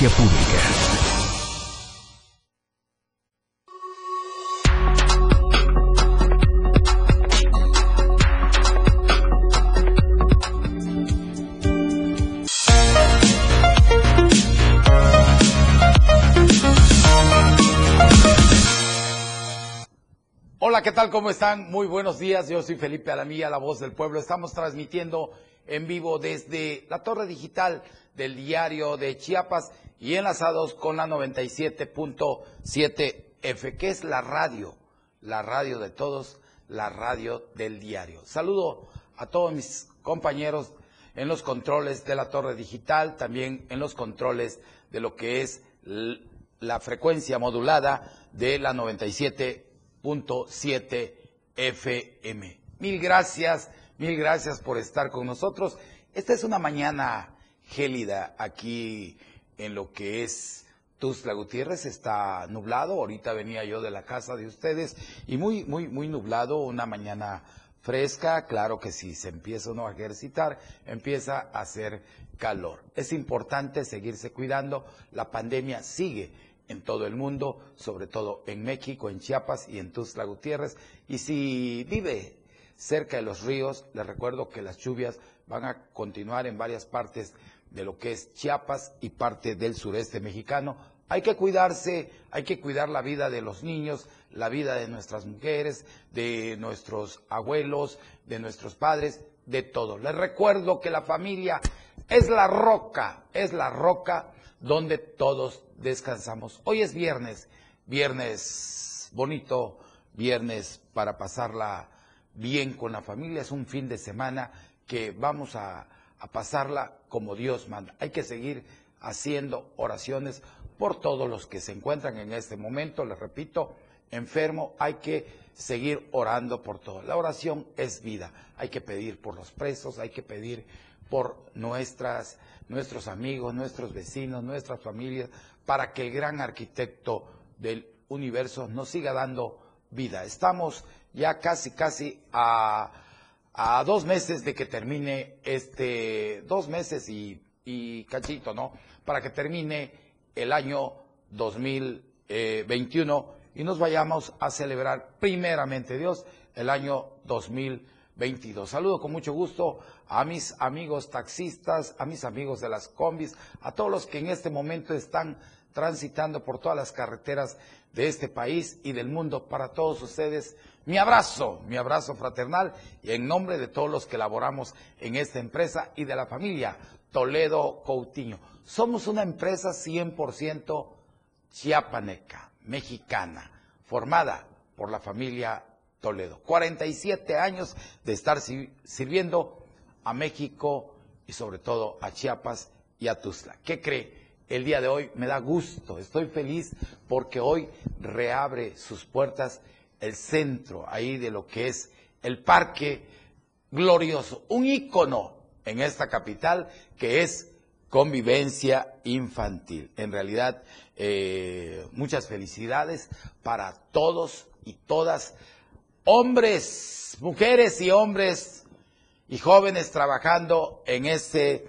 denuncia pública. Hola, ¿qué tal? ¿Cómo están? Muy buenos días. Yo soy Felipe Alamilla, la voz del pueblo. Estamos transmitiendo en vivo desde la torre digital del diario de Chiapas y enlazados con la 97.7 F, que es la radio, la radio de todos, la radio del diario. Saludo a todos mis compañeros en los controles de la torre digital, también en los controles de lo que es la frecuencia modulada de la 97.7 FM. Mil gracias, mil gracias por estar con nosotros. Esta es una mañana gélida aquí en lo que es Tuzla Gutiérrez. Está nublado. Ahorita venía yo de la casa de ustedes y muy, muy, muy nublado. Una mañana fresca. Claro que si se empieza uno a ejercitar, empieza a hacer calor. Es importante seguirse cuidando. La pandemia sigue en todo el mundo, sobre todo en México, en Chiapas y en Tuzla Gutiérrez. Y si vive cerca de los ríos, les recuerdo que las lluvias van a continuar en varias partes de lo que es Chiapas y parte del sureste mexicano. Hay que cuidarse, hay que cuidar la vida de los niños, la vida de nuestras mujeres, de nuestros abuelos, de nuestros padres, de todo. Les recuerdo que la familia es la roca, es la roca donde todos descansamos. Hoy es viernes, viernes bonito, viernes para pasarla bien con la familia, es un fin de semana que vamos a, a pasarla como Dios manda. Hay que seguir haciendo oraciones por todos los que se encuentran en este momento, les repito, enfermo, hay que seguir orando por todo. La oración es vida. Hay que pedir por los presos, hay que pedir por nuestras, nuestros amigos, nuestros vecinos, nuestras familias, para que el gran arquitecto del universo nos siga dando vida. Estamos ya casi, casi a a dos meses de que termine este, dos meses y, cachito, ¿no? Para que termine el año 2021 y nos vayamos a celebrar primeramente Dios el año 2022. Saludo con mucho gusto a mis amigos taxistas, a mis amigos de las combis, a todos los que en este momento están transitando por todas las carreteras de este país y del mundo. Para todos ustedes, mi abrazo, mi abrazo fraternal y en nombre de todos los que laboramos en esta empresa y de la familia Toledo Coutinho. Somos una empresa 100% chiapaneca, mexicana, formada por la familia Toledo. 47 años de estar sirviendo a México y sobre todo a Chiapas y a Tuzla. ¿Qué cree? El día de hoy me da gusto, estoy feliz porque hoy reabre sus puertas el centro ahí de lo que es el parque glorioso, un ícono en esta capital que es convivencia infantil. En realidad, eh, muchas felicidades para todos y todas, hombres, mujeres y hombres y jóvenes trabajando en este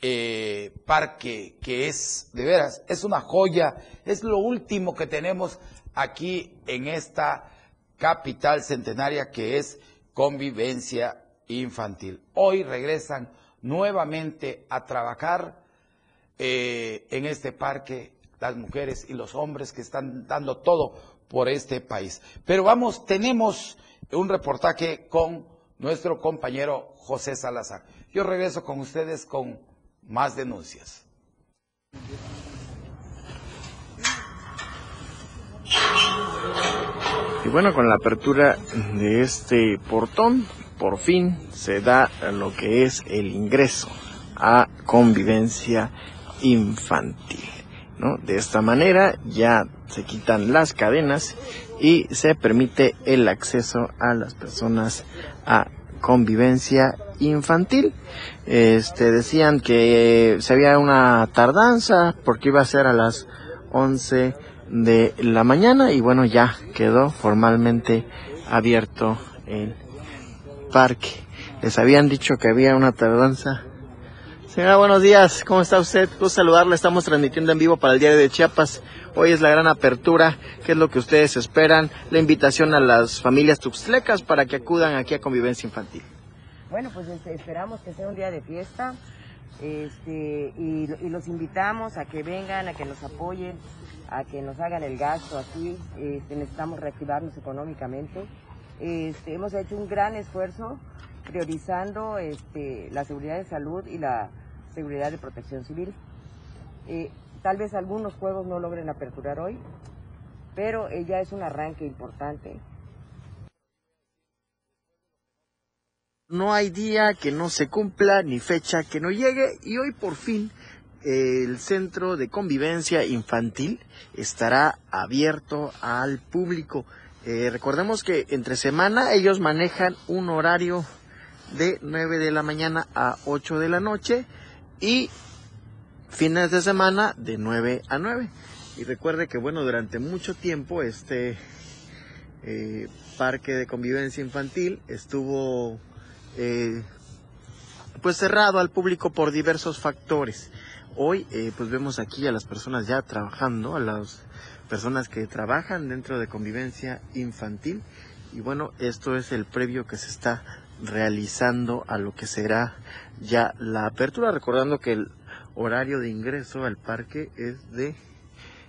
eh, parque que es, de veras, es una joya, es lo último que tenemos aquí en esta capital centenaria que es convivencia infantil. Hoy regresan nuevamente a trabajar eh, en este parque las mujeres y los hombres que están dando todo por este país. Pero vamos, tenemos un reportaje con nuestro compañero José Salazar. Yo regreso con ustedes con más denuncias. Y bueno, con la apertura de este portón, por fin se da lo que es el ingreso a convivencia infantil. ¿no? De esta manera ya se quitan las cadenas y se permite el acceso a las personas a convivencia infantil. Este, decían que se había una tardanza porque iba a ser a las 11 de la mañana y bueno, ya quedó formalmente abierto el parque. Les habían dicho que había una tardanza Señora, buenos días. ¿Cómo está usted? Gusto saludarle. Estamos transmitiendo en vivo para el Diario de Chiapas. Hoy es la gran apertura. ¿Qué es lo que ustedes esperan? La invitación a las familias tuxtlecas para que acudan aquí a Convivencia Infantil. Bueno, pues este, esperamos que sea un día de fiesta este, y, los invitamos a que vengan, a que nos apoyen, a que nos hagan el gasto aquí. Este, necesitamos reactivarnos económicamente. Este, hemos hecho un gran esfuerzo priorizando este, la seguridad de salud y la seguridad de protección civil. Eh, tal vez algunos juegos no logren aperturar hoy, pero ya es un arranque importante. No hay día que no se cumpla ni fecha que no llegue y hoy por fin el centro de convivencia infantil estará abierto al público. Eh, recordemos que entre semana ellos manejan un horario de 9 de la mañana a 8 de la noche y fines de semana de 9 a 9. Y recuerde que, bueno, durante mucho tiempo este eh, parque de convivencia infantil estuvo eh, pues cerrado al público por diversos factores. Hoy eh, pues vemos aquí a las personas ya trabajando, a las personas que trabajan dentro de convivencia infantil y bueno, esto es el previo que se está realizando a lo que será ya la apertura, recordando que el horario de ingreso al parque es de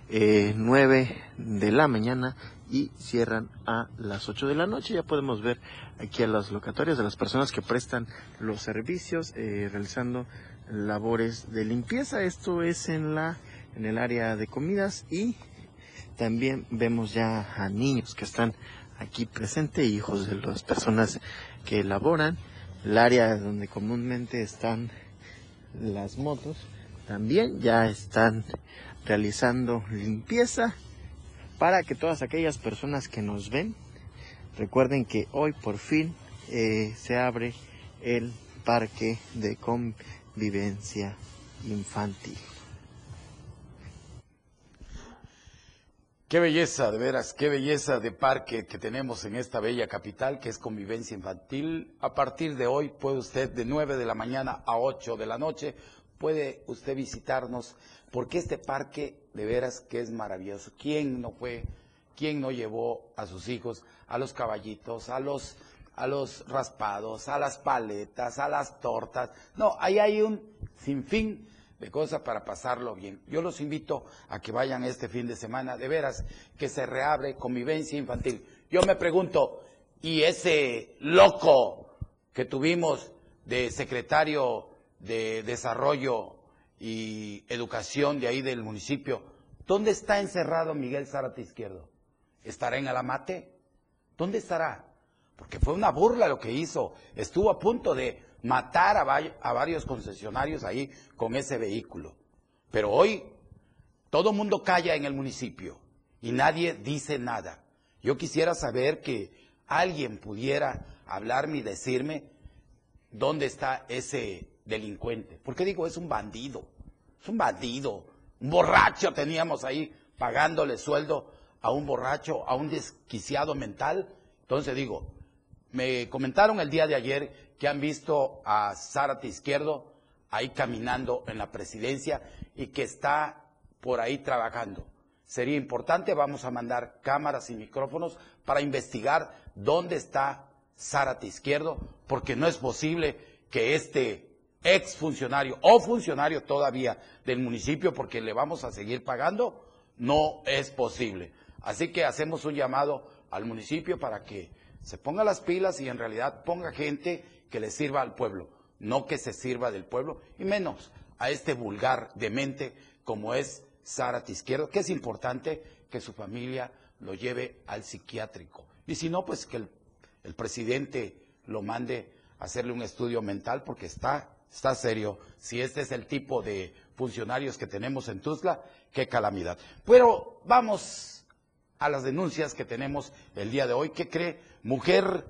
eh, 9 de la mañana y cierran a las 8 de la noche. Ya podemos ver aquí a las locatorias de las personas que prestan los servicios eh, realizando labores de limpieza. Esto es en la en el área de comidas y también vemos ya a niños que están aquí presentes, hijos de las personas que elaboran, el área donde comúnmente están las motos, también ya están realizando limpieza para que todas aquellas personas que nos ven recuerden que hoy por fin eh, se abre el parque de convivencia infantil. Qué belleza, de veras, qué belleza de parque que tenemos en esta bella capital, que es convivencia infantil. A partir de hoy puede usted de 9 de la mañana a 8 de la noche, puede usted visitarnos, porque este parque de veras que es maravilloso. ¿Quién no fue, quién no llevó a sus hijos a los caballitos, a los, a los raspados, a las paletas, a las tortas? No, ahí hay un sinfín de cosas para pasarlo bien. Yo los invito a que vayan este fin de semana, de veras, que se reabre convivencia infantil. Yo me pregunto, ¿y ese loco que tuvimos de secretario de Desarrollo y Educación de ahí del municipio, ¿dónde está encerrado Miguel Zárate Izquierdo? ¿Estará en Alamate? ¿Dónde estará? Porque fue una burla lo que hizo. Estuvo a punto de matar a, varios concesionarios ahí con ese vehículo. Pero hoy todo mundo calla en el municipio y nadie dice nada. Yo quisiera saber que alguien pudiera hablarme y decirme dónde está ese delincuente. ¿Por qué digo es un bandido? Es un bandido. Un borracho teníamos ahí pagándole sueldo a un borracho, a un desquiciado mental. Entonces digo, me comentaron el día de ayer que han visto a Zárate Izquierdo ahí caminando en la presidencia y que está por ahí trabajando. Sería importante, vamos a mandar cámaras y micrófonos para investigar dónde está Zárate Izquierdo, porque no es posible que este ex funcionario o funcionario todavía del municipio, porque le vamos a seguir pagando, no es posible. Así que hacemos un llamado al municipio para que se ponga las pilas y en realidad ponga gente que le sirva al pueblo, no que se sirva del pueblo, y menos a este vulgar demente como es Zárate Izquierdo, que es importante que su familia lo lleve al psiquiátrico. Y si no, pues que el, presidente lo mande a hacerle un estudio mental porque está, está serio. Si este es el tipo de funcionarios que tenemos en Tuzla, qué calamidad. Pero vamos a las denuncias que tenemos el día de hoy. ¿Qué cree? Mujer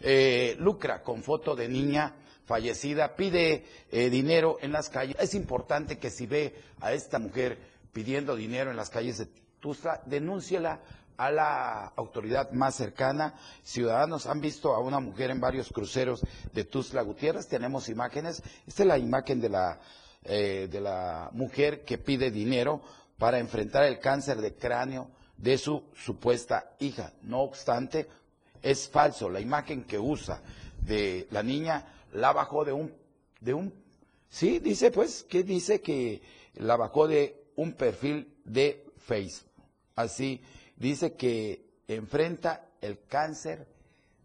eh, lucra con foto de niña fallecida, pide eh, dinero en las calles. Es importante que si ve a esta mujer pidiendo dinero en las calles de Tuzla, denúnciela a la autoridad más cercana. Ciudadanos han visto a una mujer en varios cruceros de Tuzla Gutiérrez. Tenemos imágenes. Esta es la imagen de la, eh, de la mujer que pide dinero para enfrentar el cáncer de cráneo de su supuesta hija. No obstante, es falso. La imagen que usa de la niña la bajó de un, de un, sí, dice pues, que dice que la bajó de un perfil de Facebook. Así dice que enfrenta el cáncer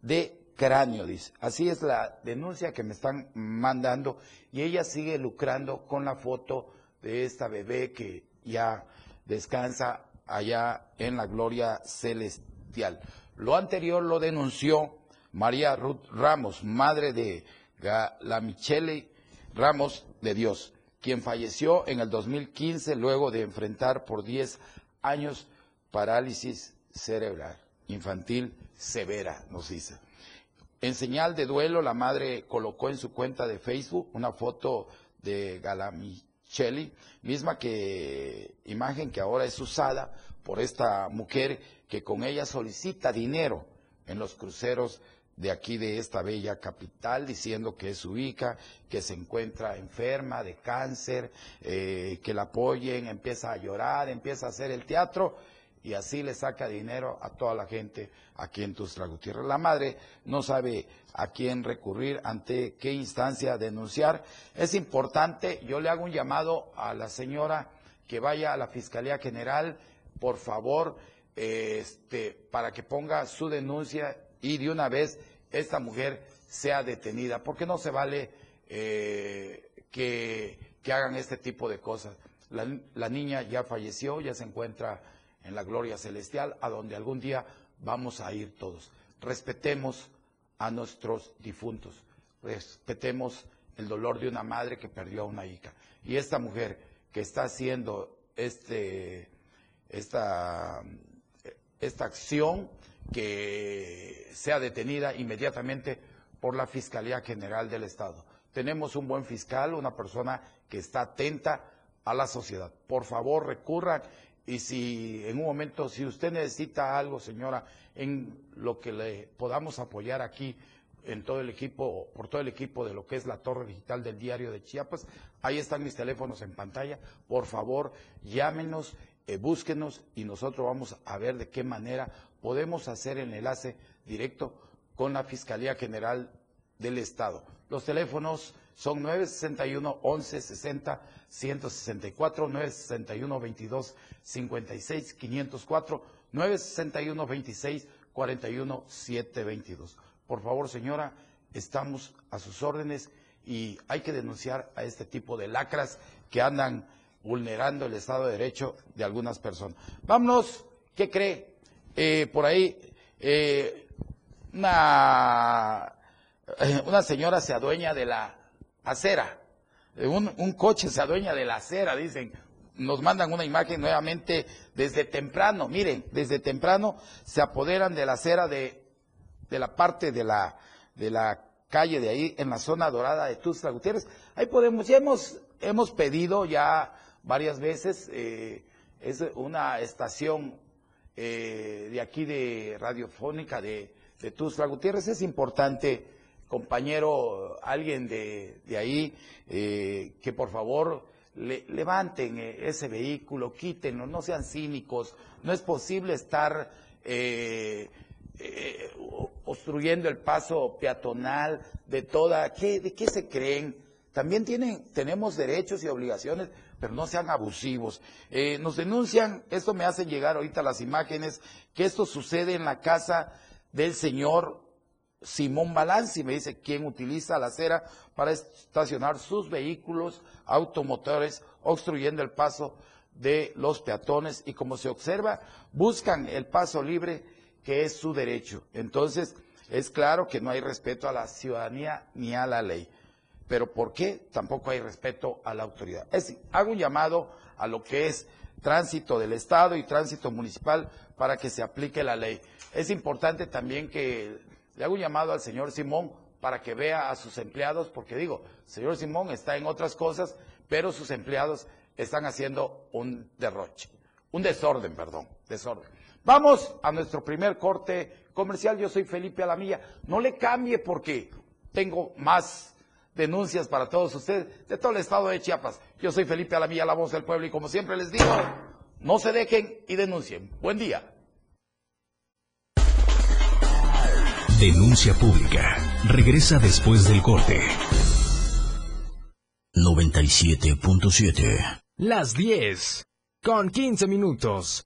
de cráneo, dice. Así es la denuncia que me están mandando y ella sigue lucrando con la foto de esta bebé que ya descansa allá en la gloria celestial. Lo anterior lo denunció María Ruth Ramos, madre de la Ramos de Dios, quien falleció en el 2015 luego de enfrentar por 10 años parálisis cerebral infantil severa, nos dice. En señal de duelo, la madre colocó en su cuenta de Facebook una foto de Galamicheli, misma que imagen que ahora es usada por esta mujer que con ella solicita dinero en los cruceros de aquí de esta bella capital diciendo que es su hija, que se encuentra enferma de cáncer, eh, que la apoyen, empieza a llorar, empieza a hacer el teatro y así le saca dinero a toda la gente aquí en Tustra Gutiérrez. La madre no sabe a quién recurrir, ante qué instancia denunciar. Es importante, yo le hago un llamado a la señora que vaya a la Fiscalía General, por favor, este, para que ponga su denuncia y de una vez esta mujer sea detenida, porque no se vale eh, que, hagan este tipo de cosas. la niña ya falleció, ya se encuentra en la gloria celestial, a donde algún día vamos a ir todos. Respetemos a nuestros difuntos, respetemos el dolor de una madre que perdió a una hija. Y esta mujer que está haciendo este, esta, esta acción, que sea detenida inmediatamente por la Fiscalía General del Estado. Tenemos un buen fiscal, una persona que está atenta a la sociedad. Por favor, recurran y si en un momento, si usted necesita algo, señora, en lo que le podamos apoyar aquí en todo el equipo, por todo el equipo de lo que es la torre digital del diario de Chiapas, ahí están mis teléfonos en pantalla. Por favor, llámenos, eh, búsquenos y nosotros vamos a ver de qué manera podemos hacer el enlace directo con la Fiscalía General del Estado. Los teléfonos son 961 1160 164 961 22 56 504 961 26 41 722. Por favor, señora, estamos a sus órdenes y hay que denunciar a este tipo de lacras que andan vulnerando el Estado de Derecho de algunas personas. Vámonos, ¿qué cree? Eh, por ahí, eh, una, eh, una señora se adueña de la acera. Un, un coche se adueña de la acera, dicen. Nos mandan una imagen nuevamente desde temprano. Miren, desde temprano se apoderan de la acera de, de la parte de la, de la calle de ahí, en la zona dorada de Tuxtla Gutiérrez. Ahí podemos, ya hemos, hemos pedido ya varias veces, eh, es una estación eh, de aquí de radiofónica de, de Tuxtla Gutiérrez. Es importante compañero, alguien de, ahí, eh, que por favor levanten eh, ese vehículo, quítenlo, no sean cínicos. No es posible estar eh, obstruyendo el paso peatonal de toda. ¿qué, ¿De qué se creen? También tienen, tenemos derechos y obligaciones, pero no sean abusivos. nos denuncian, esto me hace llegar ahorita las imágenes, que esto sucede en la casa del señor Simón Balanci me dice quién utiliza la acera para estacionar sus vehículos automotores obstruyendo el paso de los peatones y como se observa buscan el paso libre que es su derecho. Entonces es claro que no hay respeto a la ciudadanía ni a la ley. Pero ¿por qué tampoco hay respeto a la autoridad? Es hago un llamado a lo que es tránsito del Estado y tránsito municipal para que se aplique la ley. Es importante también que le hago un llamado al señor Simón para que vea a sus empleados, porque digo, el señor Simón está en otras cosas, pero sus empleados están haciendo un derroche, un desorden, perdón, desorden. Vamos a nuestro primer corte comercial. Yo soy Felipe Alamilla. No le cambie porque tengo más denuncias para todos ustedes de todo el estado de Chiapas. Yo soy Felipe Alamilla, la voz del pueblo, y como siempre les digo, no se dejen y denuncien. Buen día. Denuncia pública. Regresa después del corte. 97.7. Las 10. Con 15 minutos.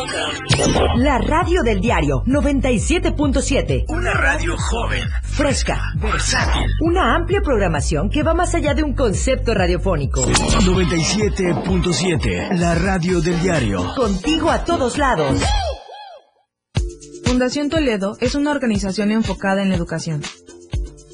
La radio del diario 97.7. una radio joven, Fresca, versátil. una amplia programación que va más allá de un concepto radiofónico. 97.7, la radio del diario. Contigo a todos lados. Fundación Toledo es una organización enfocada en la educación.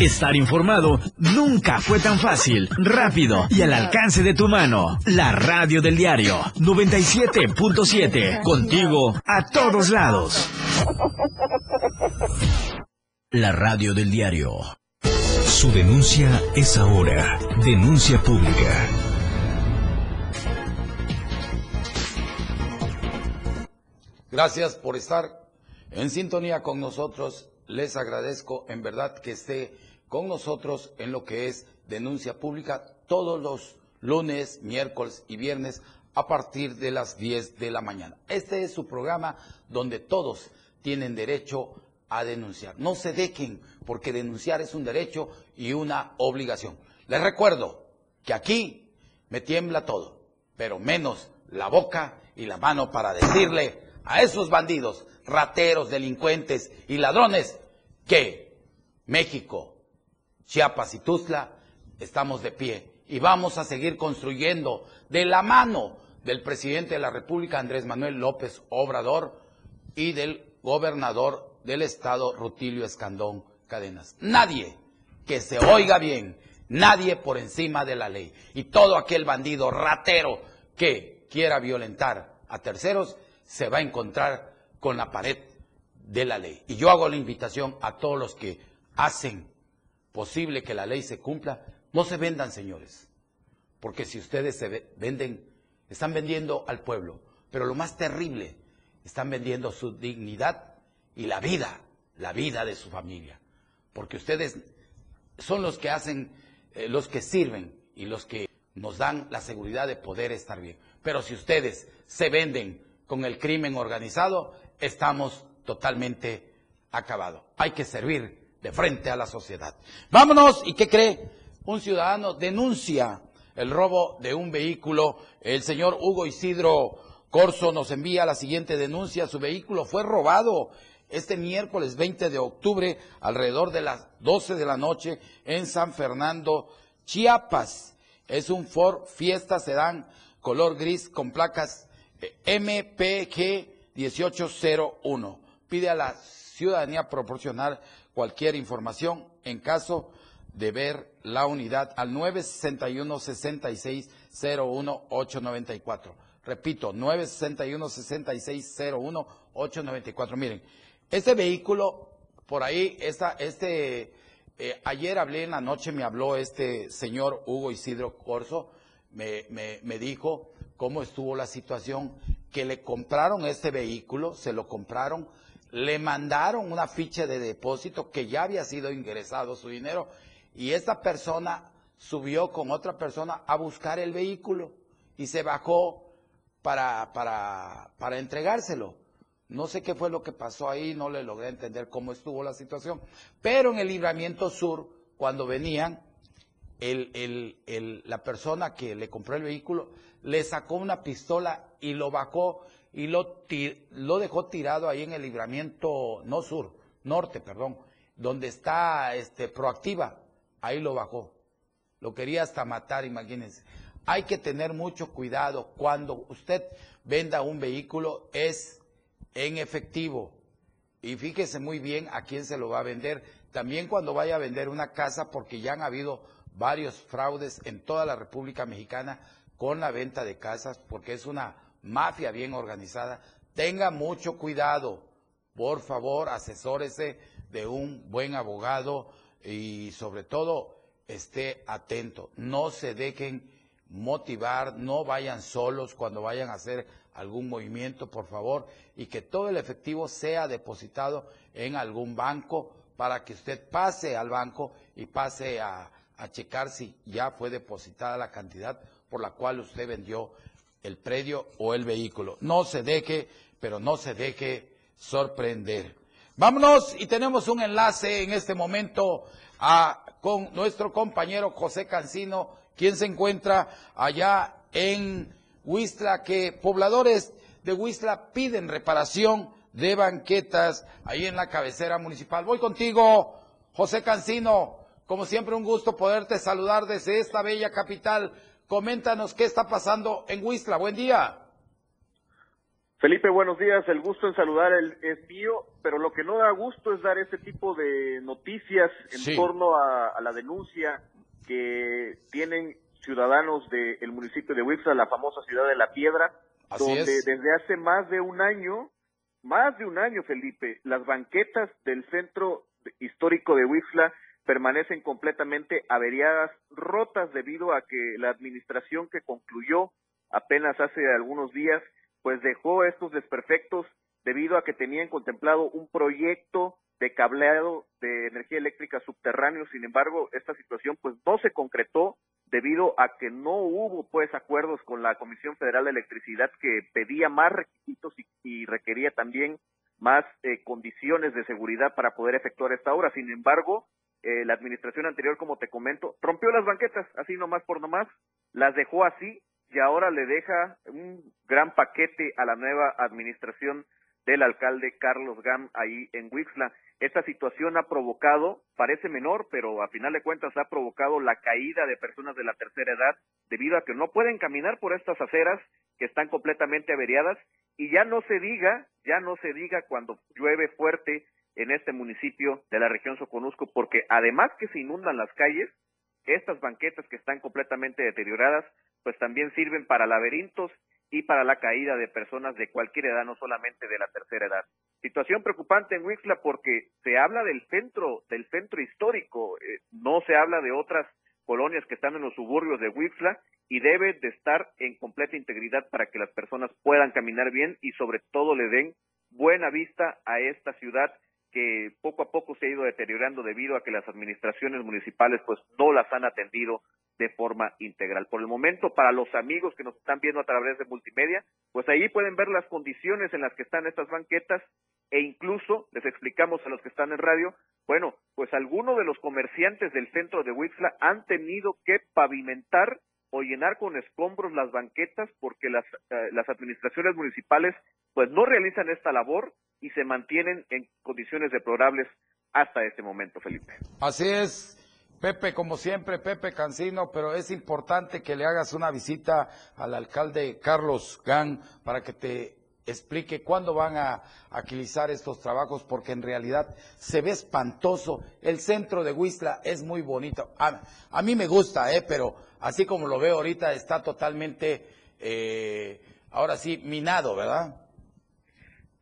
Estar informado nunca fue tan fácil, rápido y al alcance de tu mano. La radio del diario 97.7. Contigo a todos lados. La radio del diario. Su denuncia es ahora. Denuncia pública. Gracias por estar en sintonía con nosotros. Les agradezco en verdad que esté con nosotros en lo que es denuncia pública todos los lunes, miércoles y viernes a partir de las 10 de la mañana. Este es su programa donde todos tienen derecho a denunciar. No se dejen porque denunciar es un derecho y una obligación. Les recuerdo que aquí me tiembla todo, pero menos la boca y la mano para decirle a esos bandidos, rateros, delincuentes y ladrones que México, Chiapas y Tuzla estamos de pie y vamos a seguir construyendo de la mano del presidente de la República, Andrés Manuel López Obrador, y del gobernador del estado, Rutilio Escandón Cadenas. Nadie que se oiga bien, nadie por encima de la ley. Y todo aquel bandido ratero que quiera violentar a terceros se va a encontrar con la pared de la ley. Y yo hago la invitación a todos los que hacen posible que la ley se cumpla, no se vendan, señores. Porque si ustedes se ve- venden, están vendiendo al pueblo. Pero lo más terrible, están vendiendo su dignidad y la vida, la vida de su familia. Porque ustedes son los que hacen, eh, los que sirven y los que nos dan la seguridad de poder estar bien. Pero si ustedes se venden con el crimen organizado, estamos totalmente acabados. Hay que servir de frente a la sociedad. Vámonos, ¿y qué cree? Un ciudadano denuncia el robo de un vehículo. El señor Hugo Isidro Corso nos envía la siguiente denuncia. Su vehículo fue robado este miércoles 20 de octubre alrededor de las 12 de la noche en San Fernando, Chiapas. Es un Ford Fiesta Sedán color gris con placas MPG 1801. Pide a la ciudadanía proporcionar cualquier información en caso de ver la unidad al 961 66 01 894. Repito, 961 66 01 894. Miren, este vehículo, por ahí, esta, este, eh, ayer hablé en la noche, me habló este señor Hugo Isidro Corso, me, me, dijo cómo estuvo la situación, que le compraron este vehículo, se lo compraron, le mandaron una ficha de depósito que ya había sido ingresado su dinero y esta persona subió con otra persona a buscar el vehículo y se bajó para, para, para entregárselo. No sé qué fue lo que pasó ahí, no le logré entender cómo estuvo la situación. Pero en el libramiento sur, cuando venían, la persona que le compró el vehículo le sacó una pistola y lo bajó y lo, lo dejó tirado ahí en el libramiento, no sur, norte, perdón, donde está este, proactiva. Ahí lo bajó. Lo quería hasta matar, imagínense. Hay que tener mucho cuidado cuando usted venda un vehículo, es en efectivo. Y fíjese muy bien a quién se lo va a vender. También cuando vaya a vender una casa, porque ya han habido varios fraudes en toda la República Mexicana con la venta de casas, porque es una mafia bien organizada. Tenga mucho cuidado. Por favor, asesórese de un buen abogado y sobre todo esté atento. No se dejen motivar, no vayan solos cuando vayan a hacer algún movimiento, por favor, y que todo el efectivo sea depositado en algún banco para que usted pase al banco y pase a, checar si ya fue depositada la cantidad por la cual usted vendió el predio o el vehículo. No se deje, pero no se deje sorprender. Vámonos y tenemos un enlace en este momento a, con nuestro compañero José Cancino, quien se encuentra allá en Huistla, que pobladores de Huistla piden reparación de banquetas ahí en la cabecera municipal. Voy contigo, José Cancino. Como siempre, un gusto poderte saludar desde esta bella capital. Coméntanos qué está pasando en Huistla. Buen día. Felipe, buenos días. El gusto en saludar es mío, pero lo que no da gusto es dar este tipo de noticias en torno a, la denuncia que tienen ciudadanos del municipio de Huixla, la famosa ciudad de La Piedra, donde desde hace más de un año, más de un año, Felipe, las banquetas del centro histórico de Huixla permanecen completamente averiadas, rotas debido a que la administración que concluyó apenas hace algunos días, pues dejó estos desperfectos debido a que tenían contemplado un proyecto de cableado de energía eléctrica subterráneo. Sin embargo, esta situación pues no se concretó debido a que no hubo pues acuerdos con la Comisión Federal de Electricidad que pedía más requisitos y, requería también más eh, condiciones de seguridad para poder efectuar esta obra. Sin embargo, eh, la administración anterior, como te comento, rompió las banquetas, así nomás por nomás, las dejó así y ahora le deja un gran paquete a la nueva administración del alcalde Carlos Gam ahí en Wixla. Esta situación ha provocado, parece menor, pero a final de cuentas ha provocado la caída de personas de la tercera edad debido a que no pueden caminar por estas aceras que están completamente averiadas y ya no se diga, ya no se diga cuando llueve fuerte en este municipio de la región Soconusco, porque además que se inundan las calles, estas banquetas que están completamente deterioradas, pues también sirven para laberintos y para la caída de personas de cualquier edad, no solamente de la tercera edad. Situación preocupante en Wixla porque se habla del centro, del centro histórico, eh, no se habla de otras colonias que están en los suburbios de Wixla y debe de estar en completa integridad para que las personas puedan caminar bien y sobre todo le den buena vista a esta ciudad que poco a poco se ha ido deteriorando debido a que las administraciones municipales pues no las han atendido de forma integral. Por el momento, para los amigos que nos están viendo a través de multimedia, pues ahí pueden ver las condiciones en las que están estas banquetas e incluso les explicamos a los que están en radio, bueno, pues algunos de los comerciantes del centro de Huixla han tenido que pavimentar o llenar con escombros las banquetas porque las, eh, las administraciones municipales pues no realizan esta labor y se mantienen en condiciones deplorables hasta este momento, Felipe. Así es. Pepe, como siempre, Pepe Cancino, pero es importante que le hagas una visita al alcalde Carlos Gan para que te explique cuándo van a agilizar estos trabajos, porque en realidad se ve espantoso. El centro de Huistla es muy bonito. A, mí me gusta, ¿eh? pero así como lo veo ahorita, está totalmente, eh, ahora sí, minado, ¿verdad?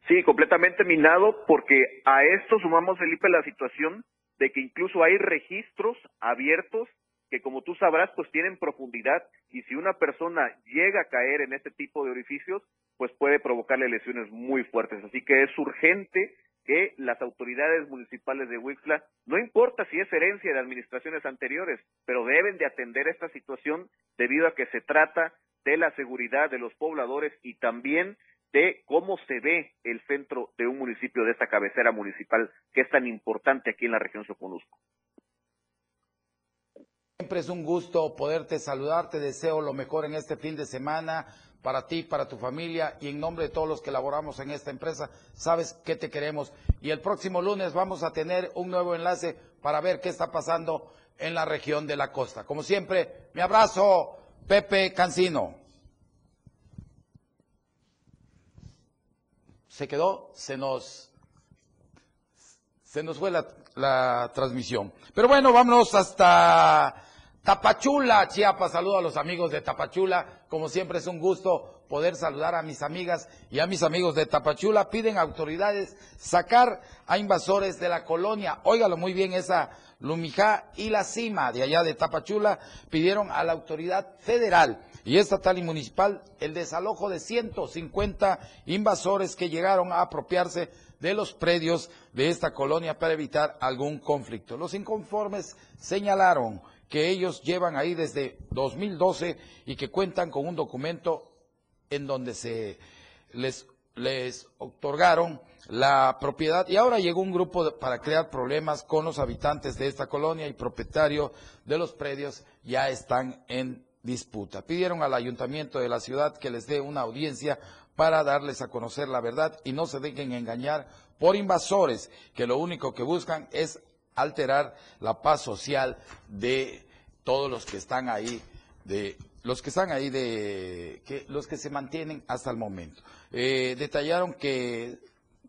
Sí, completamente minado, porque a esto sumamos, Felipe, la situación de que incluso hay registros abiertos que como tú sabrás, pues tienen profundidad y si una persona llega a caer en este tipo de orificios, pues puede provocarle lesiones muy fuertes. Así que es urgente que las autoridades municipales de Huixla, no importa si es herencia de administraciones anteriores, pero deben de atender esta situación debido a que se trata de la seguridad de los pobladores y también de cómo se ve el centro de un municipio de esta cabecera municipal que es tan importante aquí en la región Soconusco. Siempre es un gusto poderte saludar, te deseo lo mejor en este fin de semana para ti, para tu familia y en nombre de todos los que laboramos en esta empresa, sabes que te queremos. Y el próximo lunes vamos a tener un nuevo enlace para ver qué está pasando en la región de la costa. Como siempre, mi abrazo, Pepe Cancino. Se quedó, se nos, se nos fue la, la transmisión. Pero bueno, vámonos hasta Tapachula, Chiapas. Saludo a los amigos de Tapachula. Como siempre es un gusto poder saludar a mis amigas y a mis amigos de Tapachula. Piden autoridades sacar a invasores de la colonia. Óigalo muy bien, esa Lumijá y la Cima de allá de Tapachula pidieron a la autoridad federal y estatal y municipal el desalojo de 150 invasores que llegaron a apropiarse de los predios de esta colonia para evitar algún conflicto. Los inconformes señalaron que ellos llevan ahí desde 2012 y que cuentan con un documento en donde se les, otorgaron la propiedad y ahora llegó un grupo para crear problemas con los habitantes de esta colonia y propietario de los predios ya están en disputa. Pidieron al ayuntamiento de la ciudad que les dé una audiencia para darles a conocer la verdad y no se dejen engañar por invasores que lo único que buscan es alterar la paz social de todos los que están ahí, de los que están ahí de los que se mantienen hasta el momento. Eh, detallaron que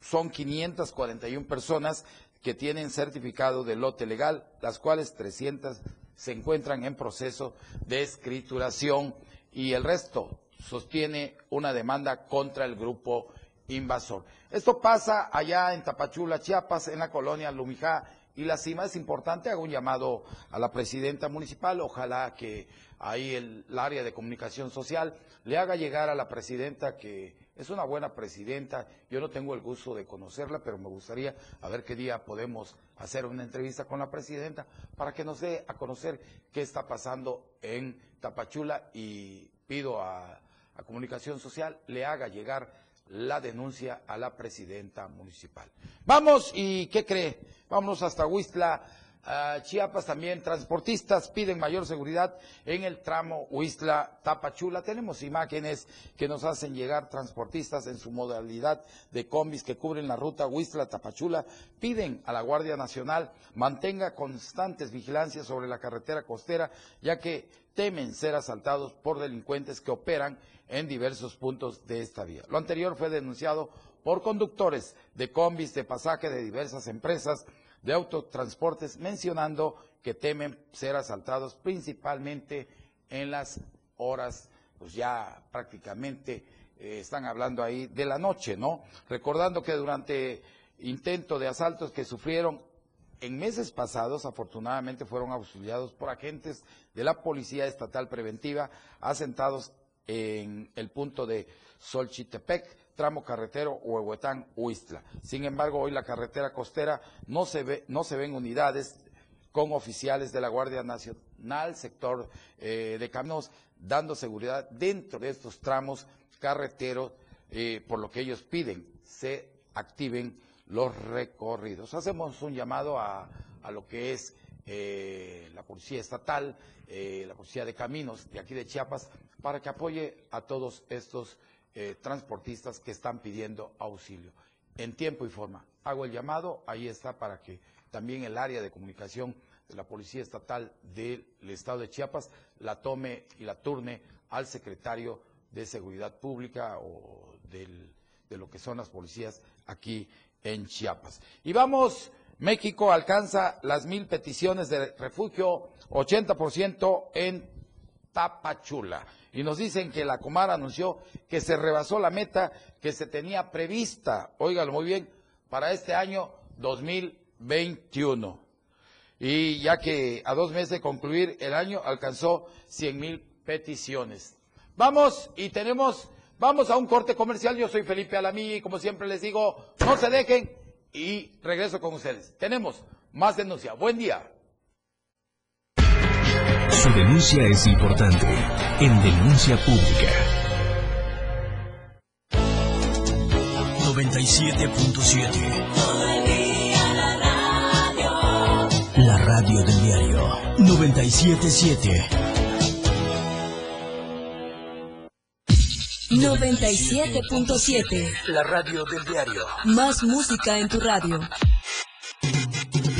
son 541 personas que tienen certificado de lote legal, las cuales 300 se encuentran en proceso de escrituración y el resto sostiene una demanda contra el grupo invasor. Esto pasa allá en Tapachula, Chiapas, en la colonia Lumijá y la cima es importante, hago un llamado a la presidenta municipal, ojalá que ahí el, área de comunicación social le haga llegar a la presidenta que es una buena presidenta, yo no tengo el gusto de conocerla, pero me gustaría a ver qué día podemos hacer una entrevista con la presidenta para que nos dé a conocer qué está pasando en Tapachula y pido a, a comunicación social le haga llegar la denuncia a la presidenta municipal. Vamos, ¿y qué cree? Vamos hasta Huistla, Chiapas también. Transportistas piden mayor seguridad en el tramo Huistla-Tapachula. Tenemos imágenes que nos hacen llegar transportistas en su modalidad de combis que cubren la ruta Huistla-Tapachula. Piden a la Guardia Nacional mantenga constantes vigilancias sobre la carretera costera, ya que temen ser asaltados por delincuentes que operan en diversos puntos de esta vía. Lo anterior fue denunciado por conductores de combis de pasaje de diversas empresas de autotransportes, mencionando que temen ser asaltados principalmente en las horas, pues ya prácticamente eh, están hablando ahí de la noche, ¿no? Recordando que durante intento de asaltos que sufrieron en meses pasados, afortunadamente, fueron auxiliados por agentes de la Policía Estatal Preventiva asentados en el punto de Solchitepec, tramo carretero Huehuetán-Huistla. Sin embargo, hoy la carretera costera no se, ve, no se ven unidades con oficiales de la Guardia Nacional, sector eh, de caminos, dando seguridad dentro de estos tramos carreteros, eh, por lo que ellos piden, se activen los recorridos. Hacemos un llamado a, lo que es eh, la Policía Estatal, la Policía de Caminos de aquí de Chiapas, para que apoye a todos estos transportistas que están pidiendo auxilio en tiempo y forma. Hago el llamado, ahí está para que también el área de comunicación de la Policía Estatal del Estado de Chiapas la tome y la turne al secretario de Seguridad Pública o de lo que son las policías aquí en Chiapas. Y vamos, México alcanza las mil peticiones de refugio, 80% en Tapachula. Y nos dicen que la Comar anunció que se rebasó la meta que se tenía prevista, óigalo muy bien, para este año 2021. Y ya que a dos meses de concluir el año alcanzó 100 mil peticiones. Vamos y tenemos, vamos a un corte comercial. Yo soy Felipe Alamí y como siempre les digo, no se dejen y regreso con ustedes. Tenemos más denuncia. Buen día. Su denuncia es importante en Denuncia Pública. 97.7 La radio del diario. 977 97.7 La radio del diario. Más música en tu radio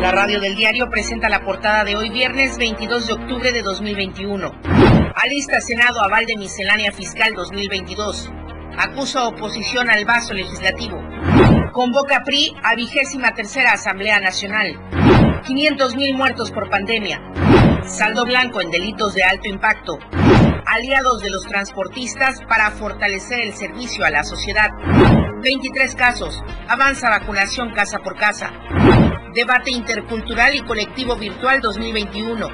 La radio del diario presenta la portada de hoy viernes 22 de octubre de 2021. Alista Senado aval de miscelánea fiscal 2022. Acusa oposición al vaso legislativo. Convoca PRI a vigésima tercera Asamblea Nacional. 500 mil muertos por pandemia. Saldo blanco en delitos de alto impacto. Aliados de los transportistas para fortalecer el servicio a la sociedad. 23 casos. Avanza vacunación casa por casa. Debate Intercultural y Colectivo Virtual 2021.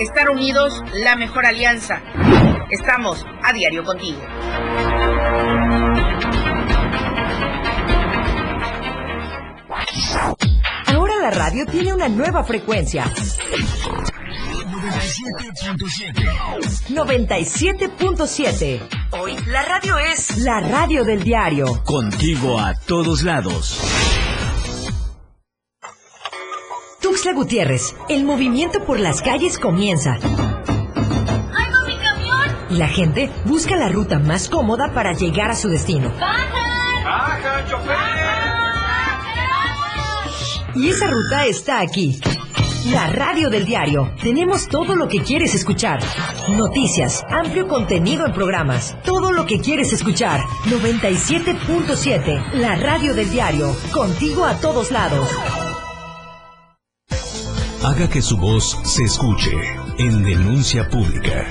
Estar unidos, la mejor alianza. Estamos a diario contigo. Ahora la radio tiene una nueva frecuencia. 97.7. 97.7. Hoy la radio es la radio del diario. Contigo a todos lados. Tuxtla Gutiérrez, el movimiento por las calles comienza. ¡Ay, mi camión! Y la gente busca la ruta más cómoda para llegar a su destino. ¡Baja! ¡Baja, chofer! Y esa ruta está aquí. La radio del diario. Tenemos todo lo que quieres escuchar. Noticias, amplio contenido en programas. Todo lo que quieres escuchar. 97.7. La radio del diario. Contigo a todos lados. Haga que su voz se escuche en Denuncia Pública.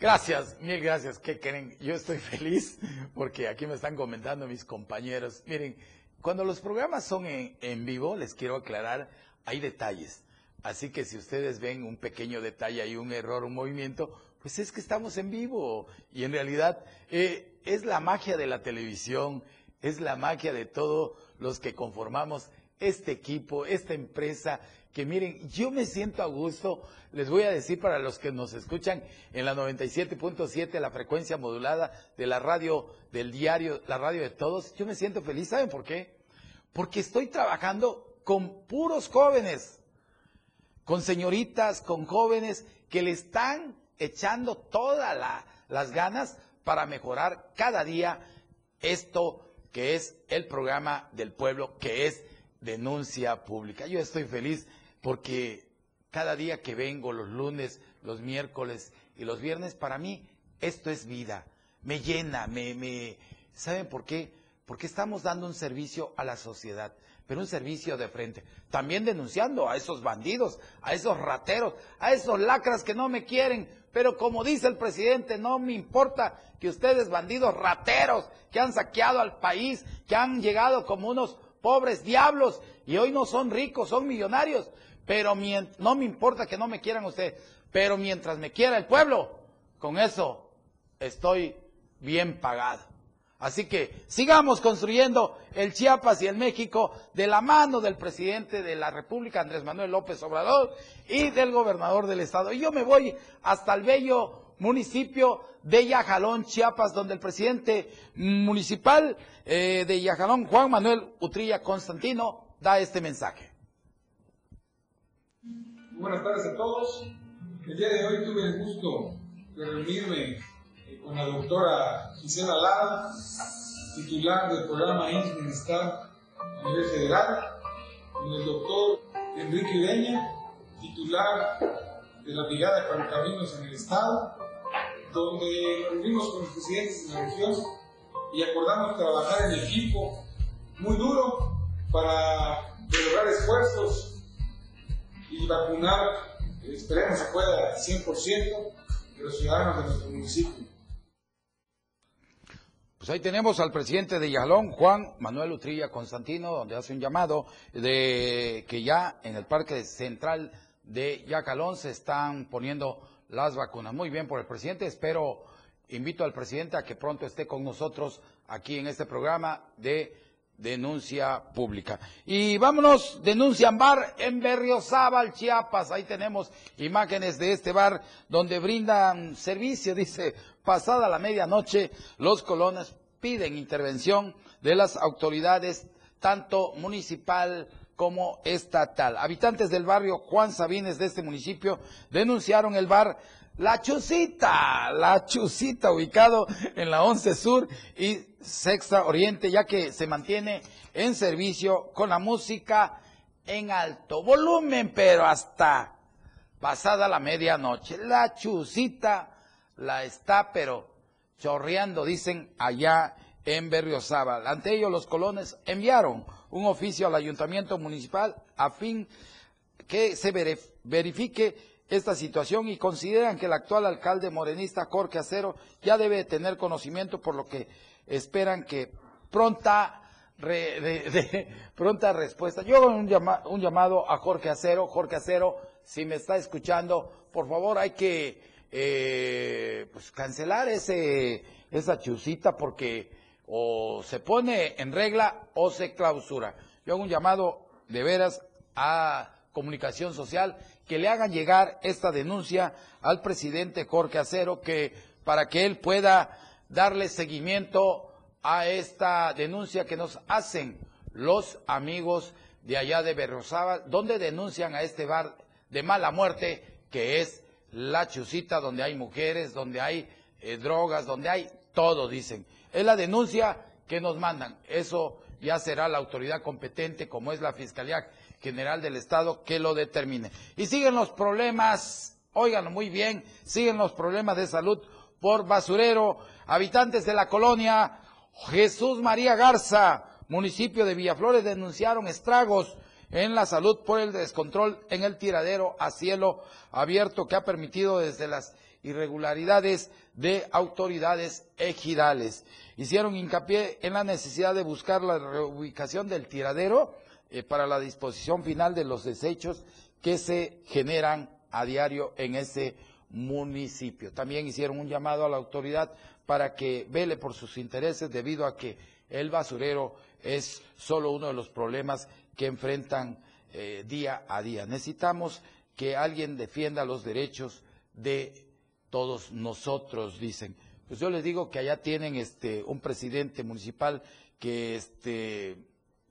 Gracias, mil gracias. ¿Qué creen? Yo estoy feliz porque aquí me están comentando mis compañeros. Miren, cuando los programas son en, en vivo, les quiero aclarar, hay detalles. Así que si ustedes ven un pequeño detalle, y un error, un movimiento, pues es que estamos en vivo. Y en realidad eh, es la magia de la televisión, es la magia de todos los que conformamos este equipo, esta empresa, que miren, yo me siento a gusto, les voy a decir para los que nos escuchan en la 97.7, la frecuencia modulada de la radio del diario, la radio de todos, yo me siento feliz, ¿saben por qué? Porque estoy trabajando con puros jóvenes, con señoritas, con jóvenes que le están echando todas las ganas para mejorar cada día esto que es el programa del pueblo, que es denuncia pública. Yo estoy feliz porque cada día que vengo, los lunes, los miércoles y los viernes, para mí esto es vida, me llena, me, me... ¿Saben por qué? Porque estamos dando un servicio a la sociedad, pero un servicio de frente. También denunciando a esos bandidos, a esos rateros, a esos lacras que no me quieren, pero como dice el presidente, no me importa que ustedes, bandidos rateros, que han saqueado al país, que han llegado como unos pobres diablos y hoy no son ricos, son millonarios, pero no me importa que no me quieran ustedes, pero mientras me quiera el pueblo, con eso estoy bien pagado. Así que sigamos construyendo el Chiapas y el México de la mano del presidente de la República, Andrés Manuel López Obrador, y del gobernador del estado. Y yo me voy hasta el bello municipio de Yajalón, Chiapas, donde el presidente municipal eh, de Yajalón, Juan Manuel Utrilla Constantino, da este mensaje. Buenas tardes a todos. El día de hoy tuve el gusto de reunirme con la doctora Gisela Lara, titular del programa Bienestar a nivel federal, con el doctor Enrique Ureña, titular de la Brigada para Caminos en el Estado, donde nos reunimos con los presidentes de la región y acordamos trabajar en equipo muy duro para lograr esfuerzos y vacunar, esperemos que pueda, 100% de los ciudadanos de nuestro municipio. Pues ahí tenemos al presidente de Yalón, Juan Manuel Utrilla Constantino, donde hace un llamado de que ya en el Parque Central de Yacalón se están poniendo las vacunas. Muy bien por el presidente, espero, invito al presidente a que pronto esté con nosotros aquí en este programa de denuncia pública. Y vámonos, denuncian bar en Berriozábal, Chiapas. Ahí tenemos imágenes de este bar donde brindan servicio, dice pasada la medianoche, los colones piden intervención de las autoridades, tanto municipal como estatal. Habitantes del barrio Juan Sabines de este municipio denunciaron el bar La Chusita, La Chusita, ubicado en la 11 Sur y Sexta Oriente, ya que se mantiene en servicio con la música en alto volumen, pero hasta pasada la medianoche. La Chusita la está, pero chorreando, dicen allá en Berriozábal. Ante ello, los colones enviaron un oficio al ayuntamiento municipal a fin que se verifique esta situación y consideran que el actual alcalde morenista Jorge Acero ya debe tener conocimiento, por lo que esperan que pronta pronta respuesta. Yo hago un, un llamado a Jorge Acero. Jorge Acero, si me está escuchando, por favor hay que eh, pues cancelar ese, esa chusita porque o se pone en regla o se clausura. Yo hago un llamado de veras a comunicación social que le hagan llegar esta denuncia al presidente Jorge Acero que para que él pueda darle seguimiento a esta denuncia que nos hacen los amigos de allá de Berrosaba, donde denuncian a este bar de mala muerte que es la chusita donde hay mujeres, donde hay eh, drogas, donde hay todo, dicen. Es la denuncia que nos mandan. Eso ya será la autoridad competente, como es la Fiscalía General del Estado, que lo determine. Y siguen los problemas, óiganlo muy bien, siguen los problemas de salud por basurero. Habitantes de la colonia Jesús María Garza, municipio de Villaflores, denunciaron estragos en la salud por el descontrol en el tiradero a cielo abierto que ha permitido desde las irregularidades de autoridades ejidales. Hicieron hincapié en la necesidad de buscar la reubicación del tiradero eh, para la disposición final de los desechos que se generan a diario en ese municipio. También hicieron un llamado a la autoridad para que vele por sus intereses debido a que el basurero es solo uno de los problemas que enfrentan eh, día a día. Necesitamos que alguien defienda los derechos de todos nosotros, dicen. Pues yo les digo que allá tienen este un presidente municipal que este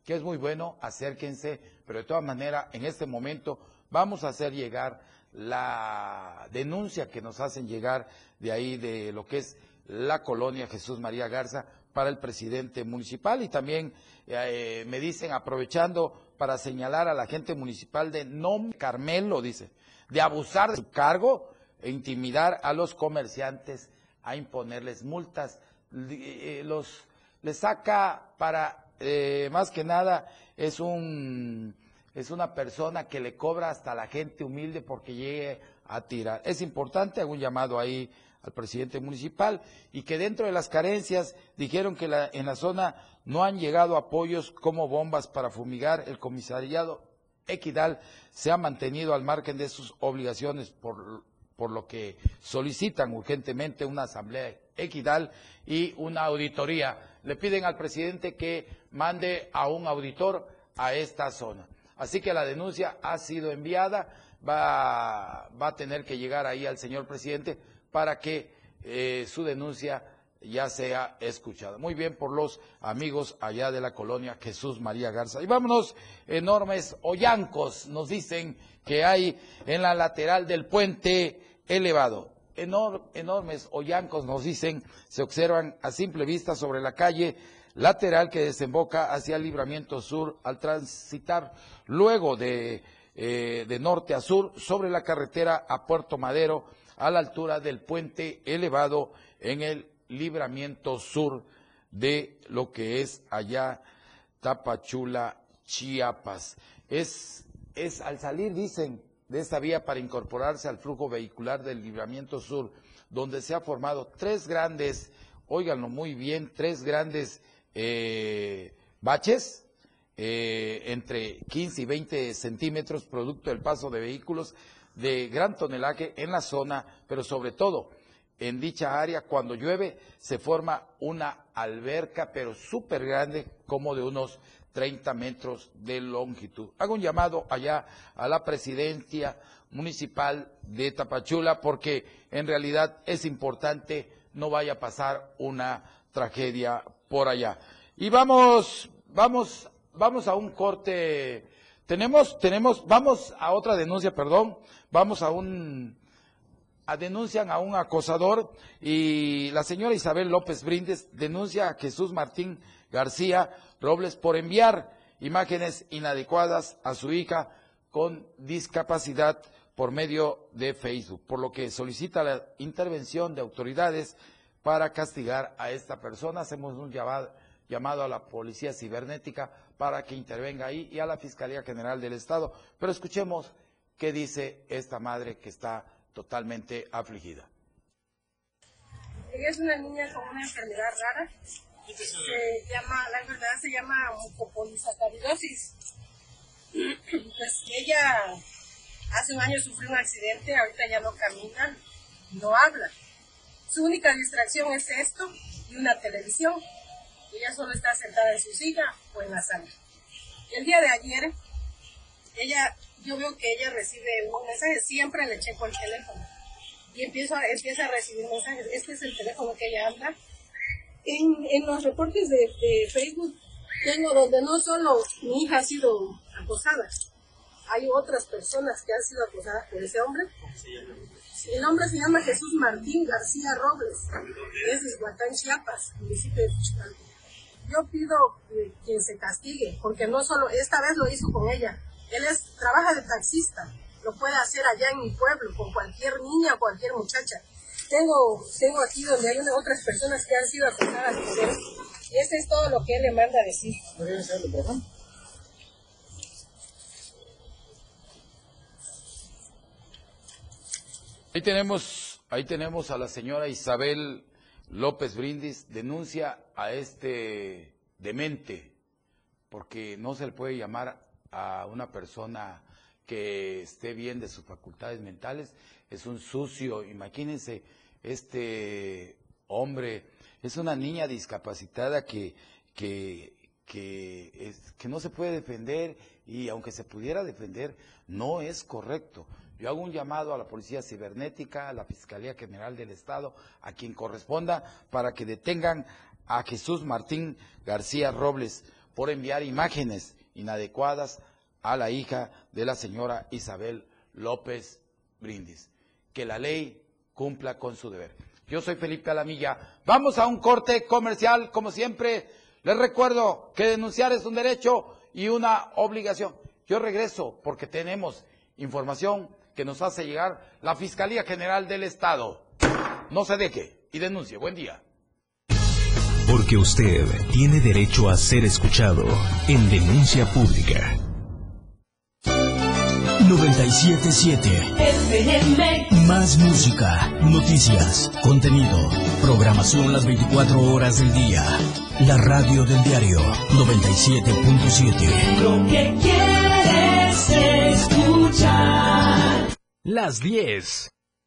que es muy bueno, acérquense, pero de todas maneras en este momento vamos a hacer llegar la denuncia que nos hacen llegar de ahí de lo que es la colonia Jesús María Garza para el presidente municipal y también eh, me dicen aprovechando para señalar a la gente municipal de no Carmelo dice de abusar de su cargo e intimidar a los comerciantes a imponerles multas eh, los les saca para eh, más que nada es un es una persona que le cobra hasta la gente humilde porque llegue a tirar. Es importante, hago un llamado ahí al presidente municipal y que dentro de las carencias dijeron que en la zona no han llegado apoyos como bombas para fumigar. El comisariado Equidal se ha mantenido al margen de sus obligaciones por, por lo que solicitan urgentemente una asamblea equidal y una auditoría. Le piden al presidente que mande a un auditor a esta zona. Así que la denuncia ha sido enviada, va, a tener que llegar ahí al señor presidente para que eh, su denuncia ya sea escuchada. Muy bien por los amigos allá de la colonia Jesús María Garza. Y vámonos, enormes hoyancos nos dicen que hay en la lateral del puente elevado. enormes hoyancos nos dicen, se observan a simple vista sobre la calle lateral que desemboca hacia el libramiento sur al transitar luego de, eh, de norte a sur sobre la carretera a Puerto Madero a la altura del puente elevado en el libramiento sur de lo que es allá Tapachula, Chiapas. Es, es al salir, dicen, de esta vía para incorporarse al flujo vehicular del libramiento sur, donde se ha formado tres grandes, óiganlo muy bien, tres grandes eh, baches eh, entre 15 y 20 centímetros, producto del paso de vehículos de gran tonelaje en la zona, pero sobre todo en dicha área, cuando llueve, se forma una alberca, pero súper grande, como de unos 30 metros de longitud. Hago un llamado allá a la presidencia municipal de Tapachula, porque en realidad es importante no vaya a pasar una tragedia por allá. Y vamos, vamos, vamos a un corte. Tenemos, tenemos, vamos a otra denuncia, perdón. Vamos a un, denuncian a un acosador y la señora Isabel López Brindes denuncia a Jesús Martín García Robles por enviar imágenes inadecuadas a su hija con discapacidad por medio de Facebook, por lo que solicita la intervención de autoridades para castigar a esta persona. Hacemos un llamado, a la Policía Cibernética para que intervenga ahí y a la Fiscalía General del Estado. Pero escuchemos qué dice esta madre que está totalmente afligida. Ella es una niña con una enfermedad rara. Se llama, la enfermedad se llama mucopolisacaridosis. Pues ella hace un año sufrió un accidente, ahorita ya no camina, no habla su única distracción es esto y una televisión. Ella solo está sentada en su silla o en la sala. El día de ayer, ella, yo veo que ella recibe un mensaje, siempre le checo el teléfono. Y empiezo a, empieza a recibir mensajes. Este es el teléfono que ella anda. En, en los reportes de, de Facebook tengo donde no solo mi hija ha sido acosada, hay otras personas que han sido acosadas por ese hombre el nombre se llama Jesús Martín García Robles, es de Huatán, Chiapas, municipio de Yo pido que, se castigue, porque no solo, esta vez lo hizo con ella, él es, trabaja de taxista, lo puede hacer allá en mi pueblo, con cualquier niña o cualquier muchacha. Tengo, tengo aquí donde hay otras personas que han sido acosadas por él, y este es todo lo que él le manda a decir. Ahí tenemos, ahí tenemos a la señora Isabel López Brindis, denuncia a este demente, porque no se le puede llamar a una persona que esté bien de sus facultades mentales, es un sucio, imagínense, este hombre, es una niña discapacitada que, que, que, que no se puede defender y aunque se pudiera defender, no es correcto. Yo hago un llamado a la Policía Cibernética, a la Fiscalía General del Estado, a quien corresponda, para que detengan a Jesús Martín García Robles por enviar imágenes inadecuadas a la hija de la señora Isabel López Brindis. Que la ley cumpla con su deber. Yo soy Felipe Alamilla. Vamos a un corte comercial, como siempre. Les recuerdo que denunciar es un derecho y una obligación. Yo regreso porque tenemos información que nos hace llegar la Fiscalía General del Estado. No se deje y denuncie. Buen día. Porque usted tiene derecho a ser escuchado en denuncia pública. 977 Más música, noticias, contenido, programación las 24 horas del día. La radio del diario 97.7. Lo que quieres escuchar. Las 10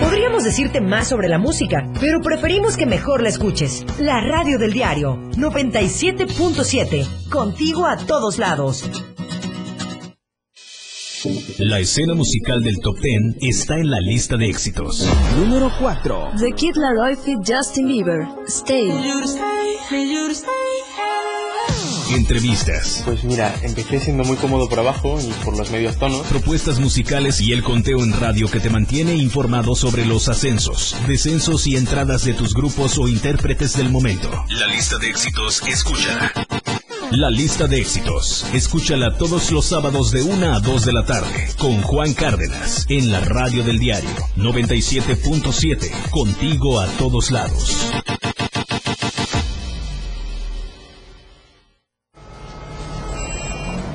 Podríamos decirte más sobre la música, pero preferimos que mejor la escuches. La radio del diario 97.7, contigo a todos lados. La escena musical del top 10 está en la lista de éxitos. Número 4. The Kid Laroi Justin Bieber. Stay. Entrevistas. Pues mira, empecé siendo muy cómodo por abajo y por los medios tonos. Propuestas musicales y el conteo en radio que te mantiene informado sobre los ascensos, descensos y entradas de tus grupos o intérpretes del momento. La lista de éxitos, escúchala. La lista de éxitos. Escúchala todos los sábados de 1 a 2 de la tarde con Juan Cárdenas en la radio del diario 97.7. Contigo a todos lados.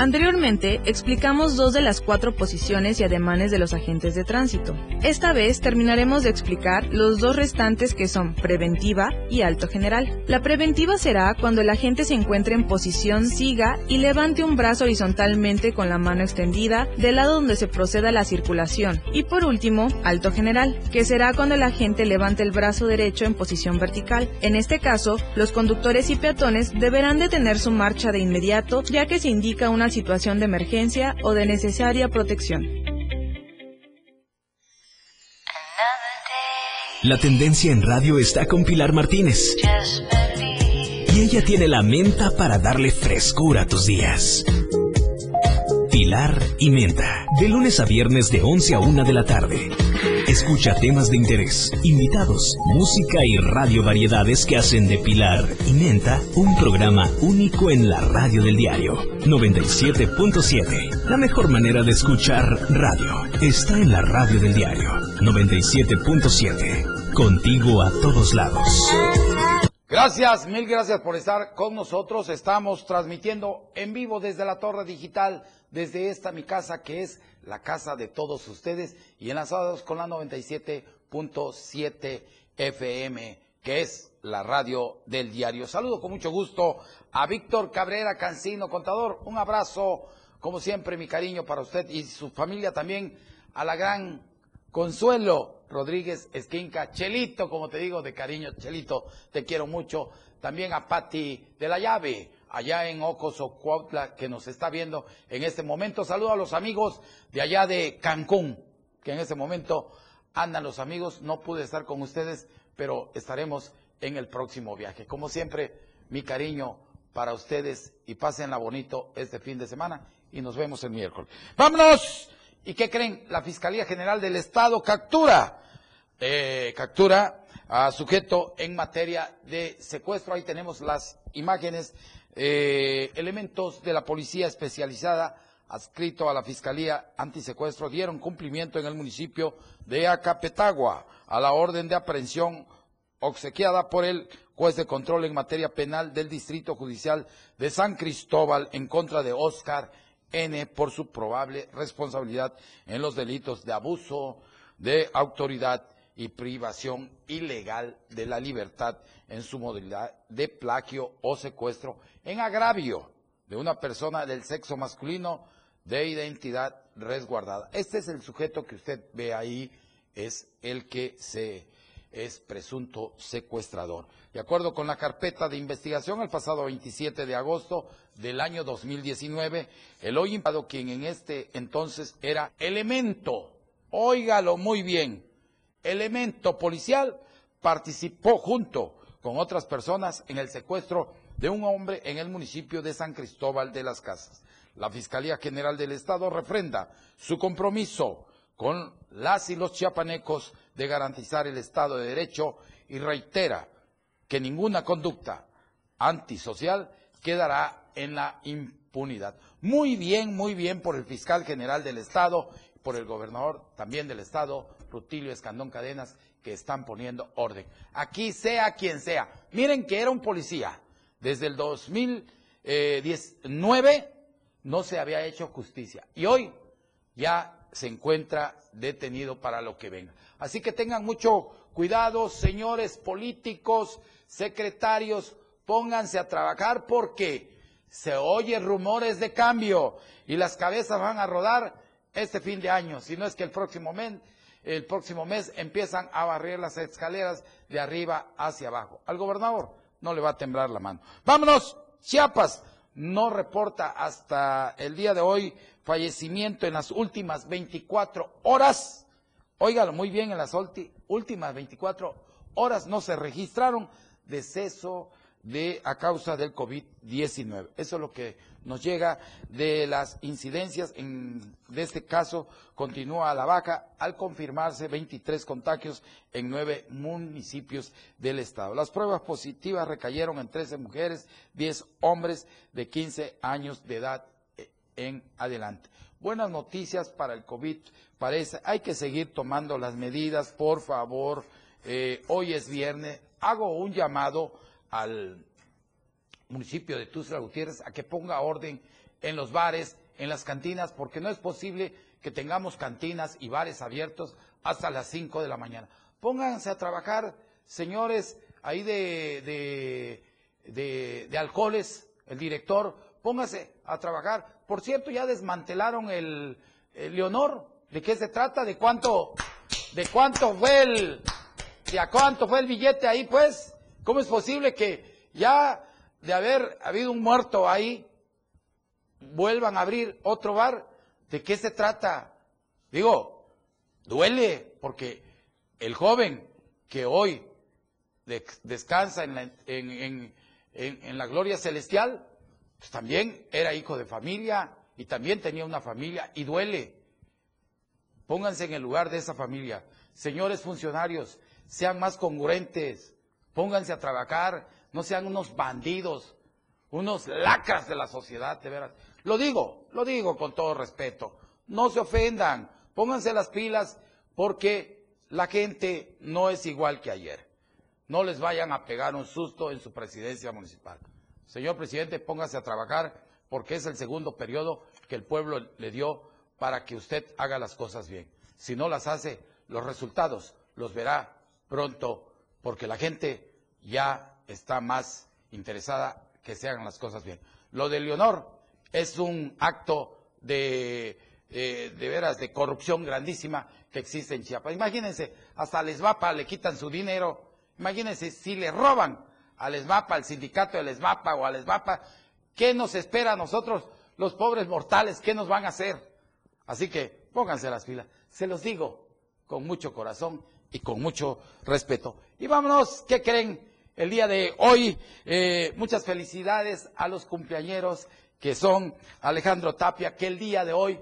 Anteriormente explicamos dos de las cuatro posiciones y ademanes de los agentes de tránsito. Esta vez terminaremos de explicar los dos restantes que son preventiva y alto general. La preventiva será cuando el agente se encuentre en posición siga y levante un brazo horizontalmente con la mano extendida del lado donde se proceda la circulación. Y por último, alto general, que será cuando el agente levante el brazo derecho en posición vertical. En este caso, los conductores y peatones deberán detener su marcha de inmediato ya que se indica una situación de emergencia o de necesaria protección. La tendencia en radio está con Pilar Martínez. Y ella tiene la menta para darle frescura a tus días. Pilar y Menta, de lunes a viernes de 11 a 1 de la tarde. Escucha temas de interés, invitados, música y radio variedades que hacen de Pilar y Menta un programa único en la radio del diario 97.7. La mejor manera de escuchar radio está en la radio del diario 97.7. Contigo a todos lados. Gracias, mil gracias por estar con nosotros. Estamos transmitiendo en vivo desde la torre digital, desde esta mi casa que es la casa de todos ustedes y enlazados con la 97.7 FM, que es la radio del diario. Saludo con mucho gusto a Víctor Cabrera Cancino, contador. Un abrazo, como siempre, mi cariño para usted y su familia también, a la gran Consuelo Rodríguez Esquinca, Chelito, como te digo, de cariño, Chelito, te quiero mucho. También a Patti de la Llave, allá en Ocoso, Cuautla, que nos está viendo en este momento. Saludo a los amigos de allá de Cancún, que en este momento andan los amigos. No pude estar con ustedes, pero estaremos en el próximo viaje. Como siempre, mi cariño para ustedes y pásenla bonito este fin de semana y nos vemos el miércoles. ¡Vámonos! ¿Y qué creen? La Fiscalía General del Estado captura, eh, captura a sujeto en materia de secuestro. Ahí tenemos las imágenes, eh, elementos de la policía especializada adscrito a la Fiscalía Antisecuestro dieron cumplimiento en el municipio de Acapetagua a la orden de aprehensión obsequiada por el juez de control en materia penal del Distrito Judicial de San Cristóbal en contra de Oscar N por su probable responsabilidad en los delitos de abuso de autoridad y privación ilegal de la libertad en su modalidad de plagio o secuestro en agravio de una persona del sexo masculino de identidad resguardada. Este es el sujeto que usted ve ahí, es el que se es presunto secuestrador. De acuerdo con la carpeta de investigación, el pasado 27 de agosto del año 2019, el hoy impado, quien en este entonces era elemento, óigalo muy bien, elemento policial, participó junto con otras personas en el secuestro de un hombre en el municipio de San Cristóbal de las Casas. La Fiscalía General del Estado refrenda su compromiso con las y los chiapanecos de garantizar el Estado de Derecho y reitera que ninguna conducta antisocial quedará en la impunidad. Muy bien, muy bien por el fiscal general del Estado, por el gobernador también del Estado, Rutilio Escandón Cadenas, que están poniendo orden. Aquí sea quien sea. Miren que era un policía. Desde el 2019 no se había hecho justicia. Y hoy ya se encuentra detenido para lo que venga. Así que tengan mucho cuidado, señores políticos, secretarios, pónganse a trabajar porque se oyen rumores de cambio y las cabezas van a rodar este fin de año, si no es que el próximo mes, el próximo mes empiezan a barrer las escaleras de arriba hacia abajo. Al gobernador no le va a temblar la mano. Vámonos, Chiapas no reporta hasta el día de hoy fallecimiento en las últimas 24 horas. Óigalo muy bien, en las últimas 24 horas no se registraron deceso de, a causa del COVID-19. Eso es lo que nos llega de las incidencias. En, de este caso continúa a la baja al confirmarse 23 contagios en nueve municipios del estado. Las pruebas positivas recayeron en 13 mujeres, 10 hombres de 15 años de edad eh, en adelante. Buenas noticias para el COVID. Parece, hay que seguir tomando las medidas, por favor. Eh, hoy es viernes. Hago un llamado al municipio de Tuzla Gutiérrez a que ponga orden en los bares, en las cantinas, porque no es posible que tengamos cantinas y bares abiertos hasta las 5 de la mañana. Pónganse a trabajar, señores, ahí de, de, de, alcoholes, el director, póngase a trabajar. Por cierto, ya desmantelaron el, el Leonor. ¿De qué se trata? ¿De cuánto, de cuánto fue el, de a cuánto fue el billete ahí, pues? ¿Cómo es posible que ya de haber habido un muerto ahí, vuelvan a abrir otro bar? ¿De qué se trata? Digo, duele porque el joven que hoy descansa en la, en, la gloria celestial, pues también era hijo de familia y también tenía una familia y duele. Pónganse en el lugar de esa familia. Señores funcionarios, sean más congruentes. Pónganse a trabajar, no sean unos bandidos, unos lacras de la sociedad, de veras. Lo digo, lo digo con todo respeto. No se ofendan, pónganse las pilas porque la gente no es igual que ayer. No les vayan a pegar un susto en su presidencia municipal. Señor presidente, póngase a trabajar porque es el segundo periodo que el pueblo le dio para que usted haga las cosas bien. Si no las hace, los resultados los verá pronto porque la gente ya está más interesada que se hagan las cosas bien. Lo de Leonor es un acto de, de, veras de corrupción grandísima que existe en Chiapas. Imagínense, hasta al ESMAPA le quitan su dinero. Imagínense si le roban al ESMAPA, al sindicato del ESMAPA o al ESMAPA, ¿qué nos espera a nosotros, los pobres mortales? ¿Qué nos van a hacer? Así que pónganse las filas. Se los digo con mucho corazón y con mucho respeto. Y vámonos, ¿qué creen? El día de hoy, eh, muchas felicidades a los cumpleañeros que son Alejandro Tapia, que el día de hoy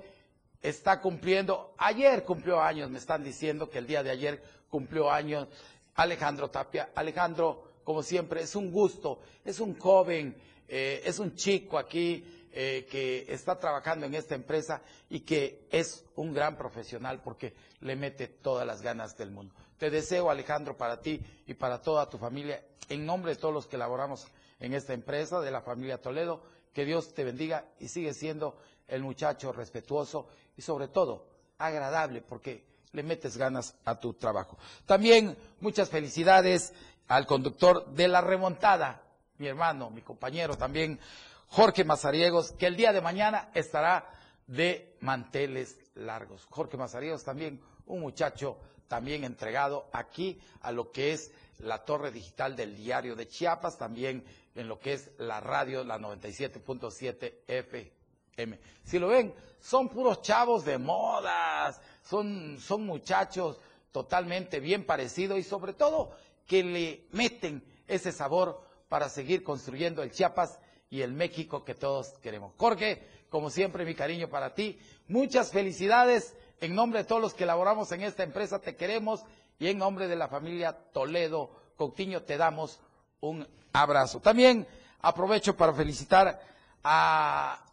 está cumpliendo, ayer cumplió años, me están diciendo que el día de ayer cumplió años Alejandro Tapia. Alejandro, como siempre, es un gusto, es un joven, eh, es un chico aquí eh, que está trabajando en esta empresa y que es un gran profesional porque le mete todas las ganas del mundo. Te deseo, Alejandro, para ti y para toda tu familia, en nombre de todos los que laboramos en esta empresa, de la familia Toledo, que Dios te bendiga y sigue siendo el muchacho respetuoso y sobre todo agradable porque le metes ganas a tu trabajo. También muchas felicidades al conductor de la remontada, mi hermano, mi compañero también, Jorge Mazariegos, que el día de mañana estará de manteles largos. Jorge Mazariegos también, un muchacho también entregado aquí a lo que es la torre digital del diario de Chiapas, también en lo que es la radio, la 97.7 FM. Si lo ven, son puros chavos de modas, son, son muchachos totalmente bien parecidos y sobre todo que le meten ese sabor para seguir construyendo el Chiapas y el México que todos queremos. Jorge, como siempre, mi cariño para ti. Muchas felicidades. En nombre de todos los que elaboramos en esta empresa, te queremos y en nombre de la familia Toledo Coutinho te damos un abrazo. También aprovecho para felicitar a,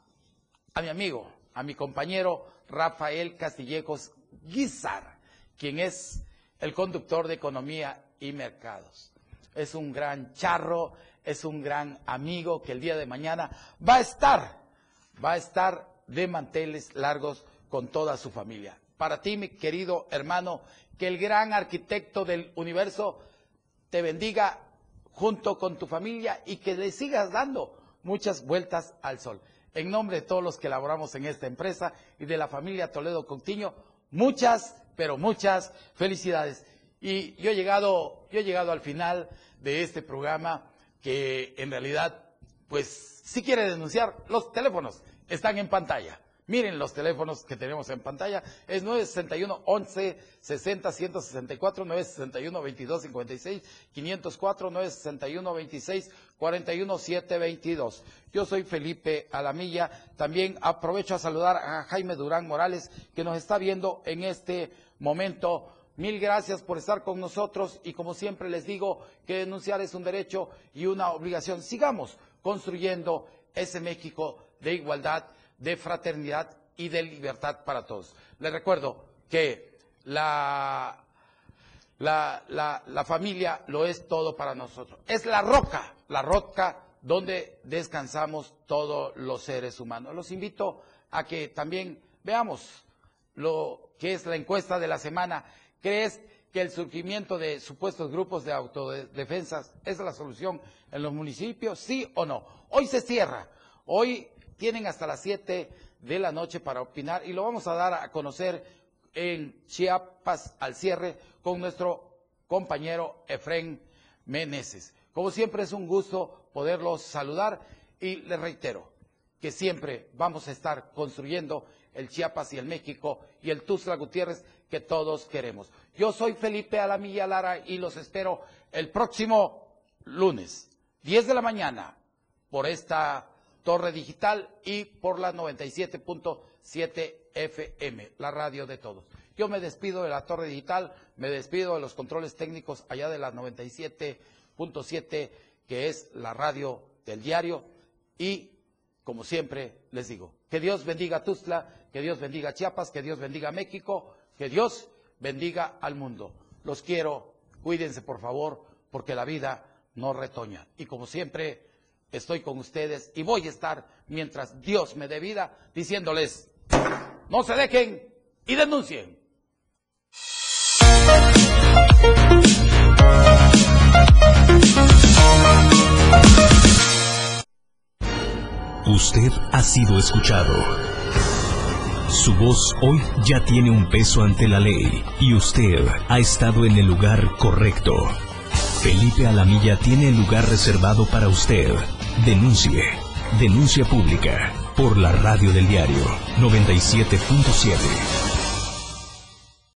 a mi amigo, a mi compañero Rafael Castillejos Guizar, quien es el conductor de Economía y Mercados. Es un gran charro, es un gran amigo que el día de mañana va a estar, va a estar de manteles largos con toda su familia. Para ti, mi querido hermano, que el gran arquitecto del universo te bendiga junto con tu familia y que le sigas dando muchas vueltas al sol. En nombre de todos los que laboramos en esta empresa y de la familia Toledo Contiño, muchas, pero muchas felicidades. Y yo he llegado, yo he llegado al final de este programa que en realidad, pues, si quiere denunciar, los teléfonos están en pantalla. Miren los teléfonos que tenemos en pantalla. Es 961 11 60 164, 961 22 56 504, 961 26 41 722. Yo soy Felipe Alamilla. También aprovecho a saludar a Jaime Durán Morales, que nos está viendo en este momento Mil gracias por estar con nosotros y como siempre les digo que denunciar es un derecho y una obligación. Sigamos construyendo ese México de igualdad, de fraternidad y de libertad para todos. Les recuerdo que la, la, la, familia lo es todo para nosotros. Es la roca, la roca donde descansamos todos los seres humanos. Los invito a que también veamos lo que es la encuesta de la semana ¿Crees que el surgimiento de supuestos grupos de autodefensas es la solución en los municipios? ¿Sí o no? Hoy se cierra. Hoy tienen hasta las 7 de la noche para opinar y lo vamos a dar a conocer en Chiapas al cierre con nuestro compañero Efren Meneses. Como siempre es un gusto poderlos saludar y les reitero que siempre vamos a estar construyendo el Chiapas y el México y el Tuzla Gutiérrez que todos queremos. Yo soy Felipe Alamilla Lara y los espero el próximo lunes, 10 de la mañana, por esta torre digital y por la 97.7 FM, la radio de todos. Yo me despido de la torre digital, me despido de los controles técnicos allá de la 97.7, que es la radio del diario, y como siempre les digo, que Dios bendiga a Tuzla, que Dios bendiga Chiapas, que Dios bendiga a México, que Dios bendiga al mundo. Los quiero, cuídense por favor, porque la vida no retoña. Y como siempre, estoy con ustedes y voy a estar mientras Dios me dé vida diciéndoles, no se dejen y denuncien. Usted ha sido escuchado. Su voz hoy ya tiene un peso ante la ley y usted ha estado en el lugar correcto. Felipe Alamilla tiene el lugar reservado para usted. Denuncie. Denuncia pública por la radio del diario 97.7.